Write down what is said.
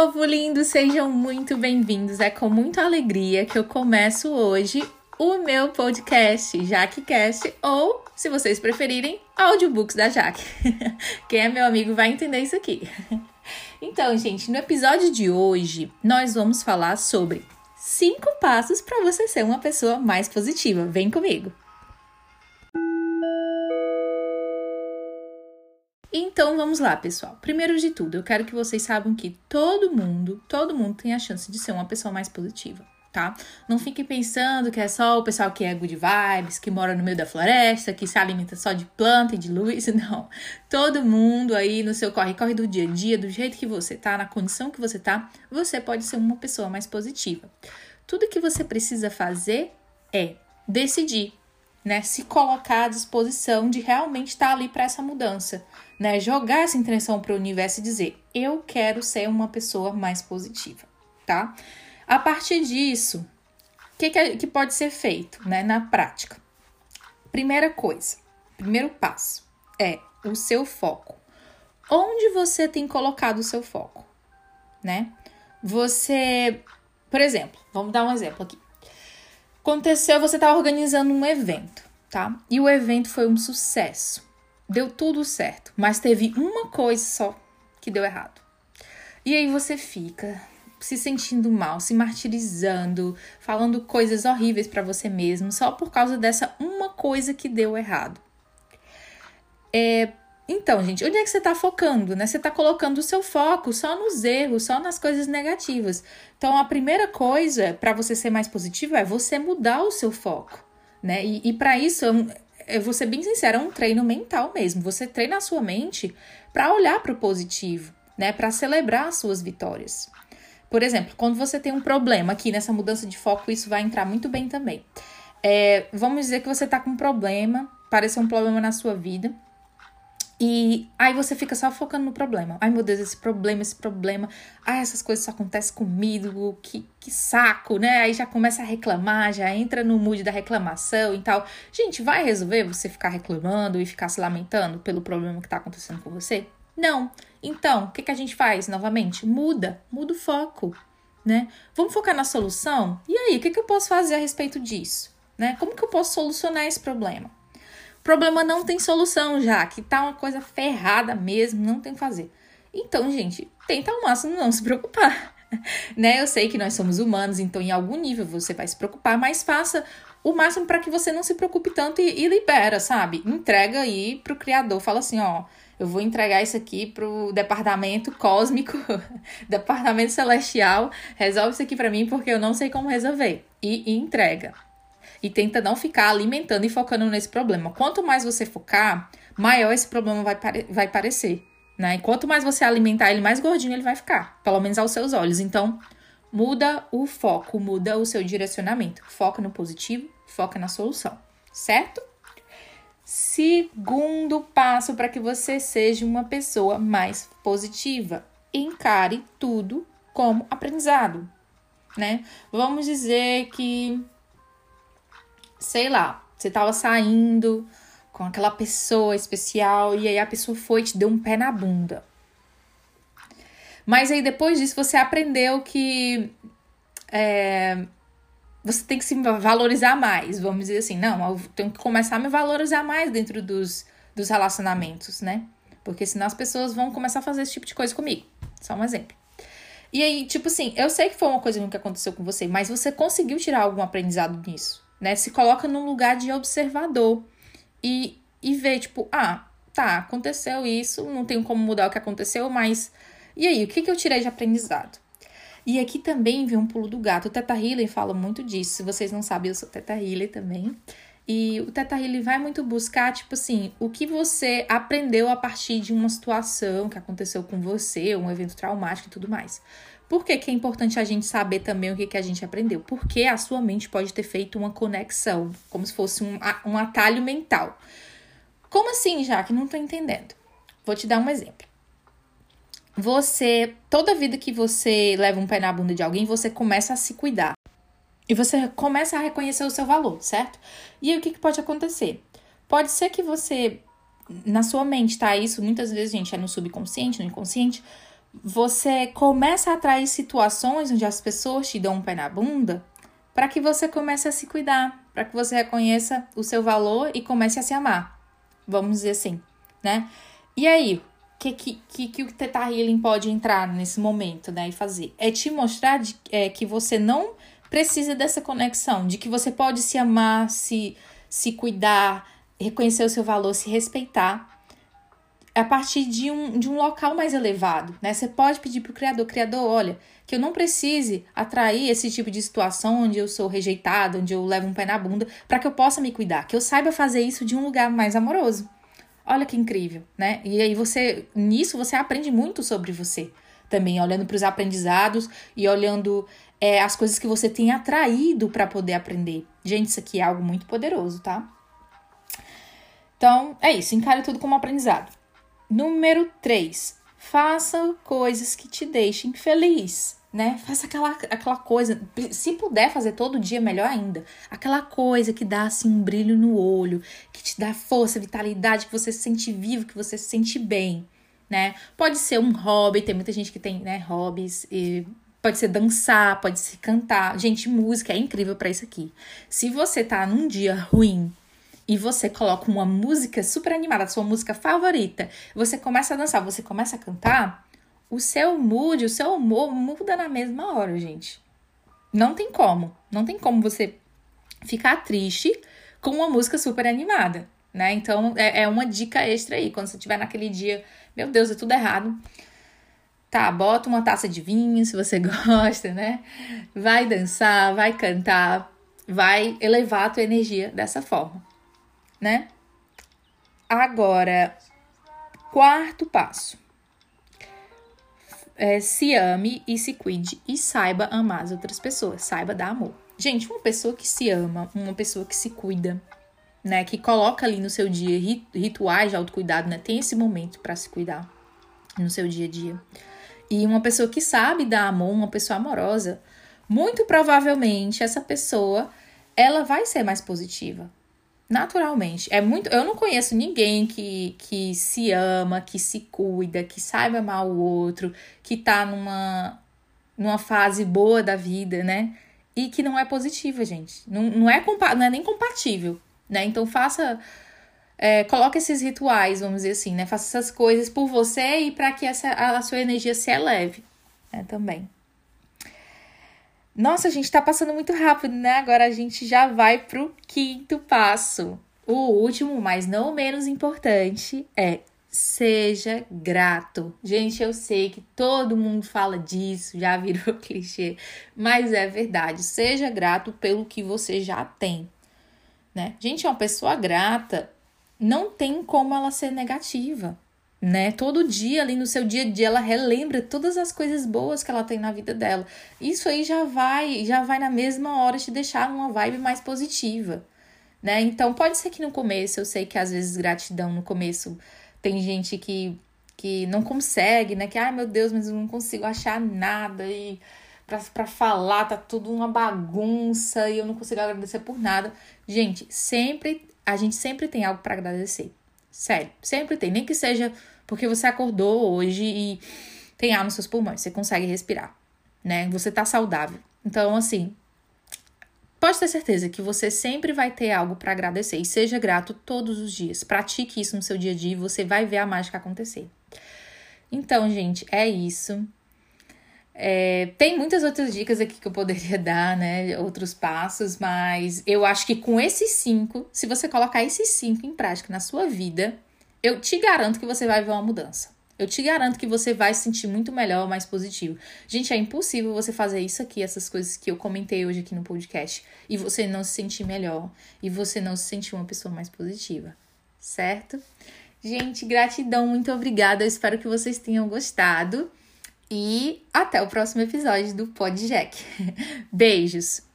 povo lindo, sejam muito bem-vindos. É com muita alegria que eu começo hoje o meu podcast, JaqueCast, ou, se vocês preferirem, Audiobooks da Jaque. Quem é meu amigo vai entender isso aqui. Então, gente, no episódio de hoje, nós vamos falar sobre cinco passos para você ser uma pessoa mais positiva. Vem comigo! Então vamos lá, pessoal. Primeiro de tudo, eu quero que vocês saibam que todo mundo, todo mundo tem a chance de ser uma pessoa mais positiva, tá? Não fiquem pensando que é só o pessoal que é good vibes, que mora no meio da floresta, que se alimenta só de planta e de luz, não. Todo mundo aí no seu corre-corre do dia a dia, do jeito que você tá, na condição que você tá, você pode ser uma pessoa mais positiva. Tudo que você precisa fazer é decidir né, se colocar à disposição de realmente estar ali para essa mudança, né, jogar essa intenção para o universo e dizer: eu quero ser uma pessoa mais positiva, tá? A partir disso, o que, que, é, que pode ser feito, né, na prática? Primeira coisa, primeiro passo é o seu foco. Onde você tem colocado o seu foco, né? Você, por exemplo, vamos dar um exemplo aqui. Aconteceu, você tá organizando um evento, tá? E o evento foi um sucesso. Deu tudo certo, mas teve uma coisa só que deu errado. E aí você fica se sentindo mal, se martirizando, falando coisas horríveis para você mesmo, só por causa dessa uma coisa que deu errado. É, então, gente, onde é que você está focando, né? Você está colocando o seu foco só nos erros, só nas coisas negativas. Então, a primeira coisa para você ser mais positivo é você mudar o seu foco, né? E, e para isso, eu, eu vou ser bem sincera, é um treino mental mesmo. Você treina a sua mente para olhar para o positivo, né? Para celebrar as suas vitórias. Por exemplo, quando você tem um problema aqui nessa mudança de foco, isso vai entrar muito bem também. É, vamos dizer que você está com um problema, parece um problema na sua vida e aí você fica só focando no problema. Ai meu Deus, esse problema, esse problema. Ai, essas coisas só acontecem comigo, que, que saco, né? Aí já começa a reclamar, já entra no mood da reclamação e tal. Gente, vai resolver você ficar reclamando e ficar se lamentando pelo problema que tá acontecendo com você? Não. Então, o que, que a gente faz novamente? Muda, muda o foco, né? Vamos focar na solução? E aí, o que, que eu posso fazer a respeito disso? Né? Como que eu posso solucionar esse problema? Problema não tem solução já, que tá uma coisa ferrada mesmo, não tem o que fazer. Então, gente, tenta ao máximo não se preocupar. né? Eu sei que nós somos humanos, então em algum nível você vai se preocupar, mas faça o máximo para que você não se preocupe tanto e, e, libera, sabe? Entrega aí pro criador, fala assim, ó, eu vou entregar isso aqui pro departamento cósmico, departamento celestial, resolve isso aqui para mim porque eu não sei como resolver. E, e entrega e tenta não ficar alimentando e focando nesse problema. Quanto mais você focar, maior esse problema vai, pare vai parecer. Né? E quanto mais você alimentar ele, mais gordinho ele vai ficar, pelo menos aos seus olhos. Então, muda o foco, muda o seu direcionamento. Foca no positivo, foca na solução, certo? Segundo passo para que você seja uma pessoa mais positiva, encare tudo como aprendizado, né? Vamos dizer que sei lá, você tava saindo com aquela pessoa especial e aí a pessoa foi e te deu um pé na bunda. Mas aí depois disso você aprendeu que é, você tem que se valorizar mais, vamos dizer assim. Não, eu tenho que começar a me valorizar mais dentro dos, dos relacionamentos, né? Porque senão as pessoas vão começar a fazer esse tipo de coisa comigo. Só um exemplo. E aí, tipo assim, eu sei que foi uma coisa que aconteceu com você, mas você conseguiu tirar algum aprendizado nisso né? Se coloca num lugar de observador e, e vê, tipo, ah, tá, aconteceu isso, não tenho como mudar o que aconteceu, mas e aí, o que, que eu tirei de aprendizado? E aqui também vem um pulo do gato. O Teta Healy fala muito disso. Se vocês não sabem, eu sou Teta Healy também. E o Teta Healy vai muito buscar, tipo assim, o que você aprendeu a partir de uma situação que aconteceu com você, um evento traumático e tudo mais. Por que, que é importante a gente saber também o que, que a gente aprendeu? Porque a sua mente pode ter feito uma conexão, como se fosse um, um atalho mental. Como assim, já que não tô entendendo? Vou te dar um exemplo. Você, toda vida que você leva um pé na bunda de alguém, você começa a se cuidar. E você começa a reconhecer o seu valor, certo? E aí o que, que pode acontecer? Pode ser que você, na sua mente, tá? Isso muitas vezes, gente, é no subconsciente, no inconsciente você começa a atrair situações onde as pessoas te dão um pé na bunda para que você comece a se cuidar, para que você reconheça o seu valor e comece a se amar. Vamos dizer assim, né? E aí, o que, que, que, o Teta Healing pode entrar nesse momento, né? E fazer? É te mostrar de, é, que você não precisa dessa conexão, de que você pode se amar, se, se cuidar, reconhecer o seu valor, se respeitar a partir de um, de um local mais elevado, né? Você pode pedir para o criador, criador, olha, que eu não precise atrair esse tipo de situação onde eu sou rejeitada, onde eu levo um pé na bunda, para que eu possa me cuidar, que eu saiba fazer isso de um lugar mais amoroso. Olha que incrível, né? E aí você, nisso você aprende muito sobre você também, olhando para os aprendizados e olhando é, as coisas que você tem atraído para poder aprender. Gente, isso aqui é algo muito poderoso, tá? Então, é isso, encare tudo como aprendizado. Número 3. Faça coisas que te deixem feliz, né? Faça aquela, aquela coisa, se puder fazer todo dia, melhor ainda. Aquela coisa que dá assim um brilho no olho, que te dá força, vitalidade, que você se sente vivo, que você se sente bem, né? Pode ser um hobby, tem muita gente que tem, né, hobbies e Pode ser dançar, pode ser cantar. Gente, música é incrível para isso aqui. Se você tá num dia ruim e você coloca uma música super animada, sua música favorita, você começa a dançar, você começa a cantar, o seu mood, o seu humor muda na mesma hora, gente. Não tem como. Não tem como você ficar triste com uma música super animada, né? Então é, é uma dica extra aí. Quando você estiver naquele dia, meu Deus, é tudo errado Tá, bota uma taça de vinho se você gosta, né? Vai dançar, vai cantar, vai elevar a tua energia dessa forma, né? Agora, quarto passo. É, se ame e se cuide e saiba amar as outras pessoas, saiba dar amor. Gente, uma pessoa que se ama, uma pessoa que se cuida, né, que coloca ali no seu dia rituais de autocuidado, né, tem esse momento para se cuidar no seu dia a dia e uma pessoa que sabe dar amor, uma pessoa amorosa, muito provavelmente essa pessoa ela vai ser mais positiva. Naturalmente. É muito, eu não conheço ninguém que, que se ama, que se cuida, que saiba amar o outro, que tá numa numa fase boa da vida, né? E que não é positiva, gente. Não, não, é, não é nem compatível, né? Então faça é, coloque esses rituais, vamos dizer assim, né? Faça essas coisas por você e para que essa, a, sua energia se eleve, né? Também. Nossa, a gente tá passando muito rápido, né? Agora a gente já vai pro quinto passo. O último, mas não menos importante, é seja grato. Gente, eu sei que todo mundo fala disso, já virou clichê, mas é verdade. Seja grato pelo que você já tem, né? Gente, uma pessoa grata, não tem como ela ser negativa, né? Todo dia ali no seu dia a dia ela relembra todas as coisas boas que ela tem na vida dela. Isso aí já vai, já vai na mesma hora te deixar numa vibe mais positiva, né? Então pode ser que no começo, eu sei que às vezes gratidão no começo tem gente que que não consegue, né? Que ai meu Deus, mas eu não consigo achar nada e para falar tá tudo uma bagunça e eu não consigo agradecer por nada. Gente, sempre a gente sempre tem algo para agradecer. Sério, sempre tem. Nem que seja porque você acordou hoje e tem ar nos seus pulmões, você consegue respirar, né? Você tá saudável. Então, assim, pode ter certeza que você sempre vai ter algo para agradecer e seja grato todos os dias. Pratique isso no seu dia a dia e você vai ver a mágica acontecer. Então, gente, é isso. É, tem muitas outras dicas aqui que eu poderia dar, né? Outros passos, mas eu acho que com esses cinco, se você colocar esses cinco em prática na sua vida, eu te garanto que você vai ver uma mudança. Eu te garanto que você vai se sentir muito melhor, mais positivo. Gente, é impossível você fazer isso aqui, essas coisas que eu comentei hoje aqui no podcast, e você não se sentir melhor, e você não se sentir uma pessoa mais positiva, certo? Gente, gratidão, muito obrigada. Eu espero que vocês tenham gostado. E até o próximo episódio do Pod Jack. Beijos!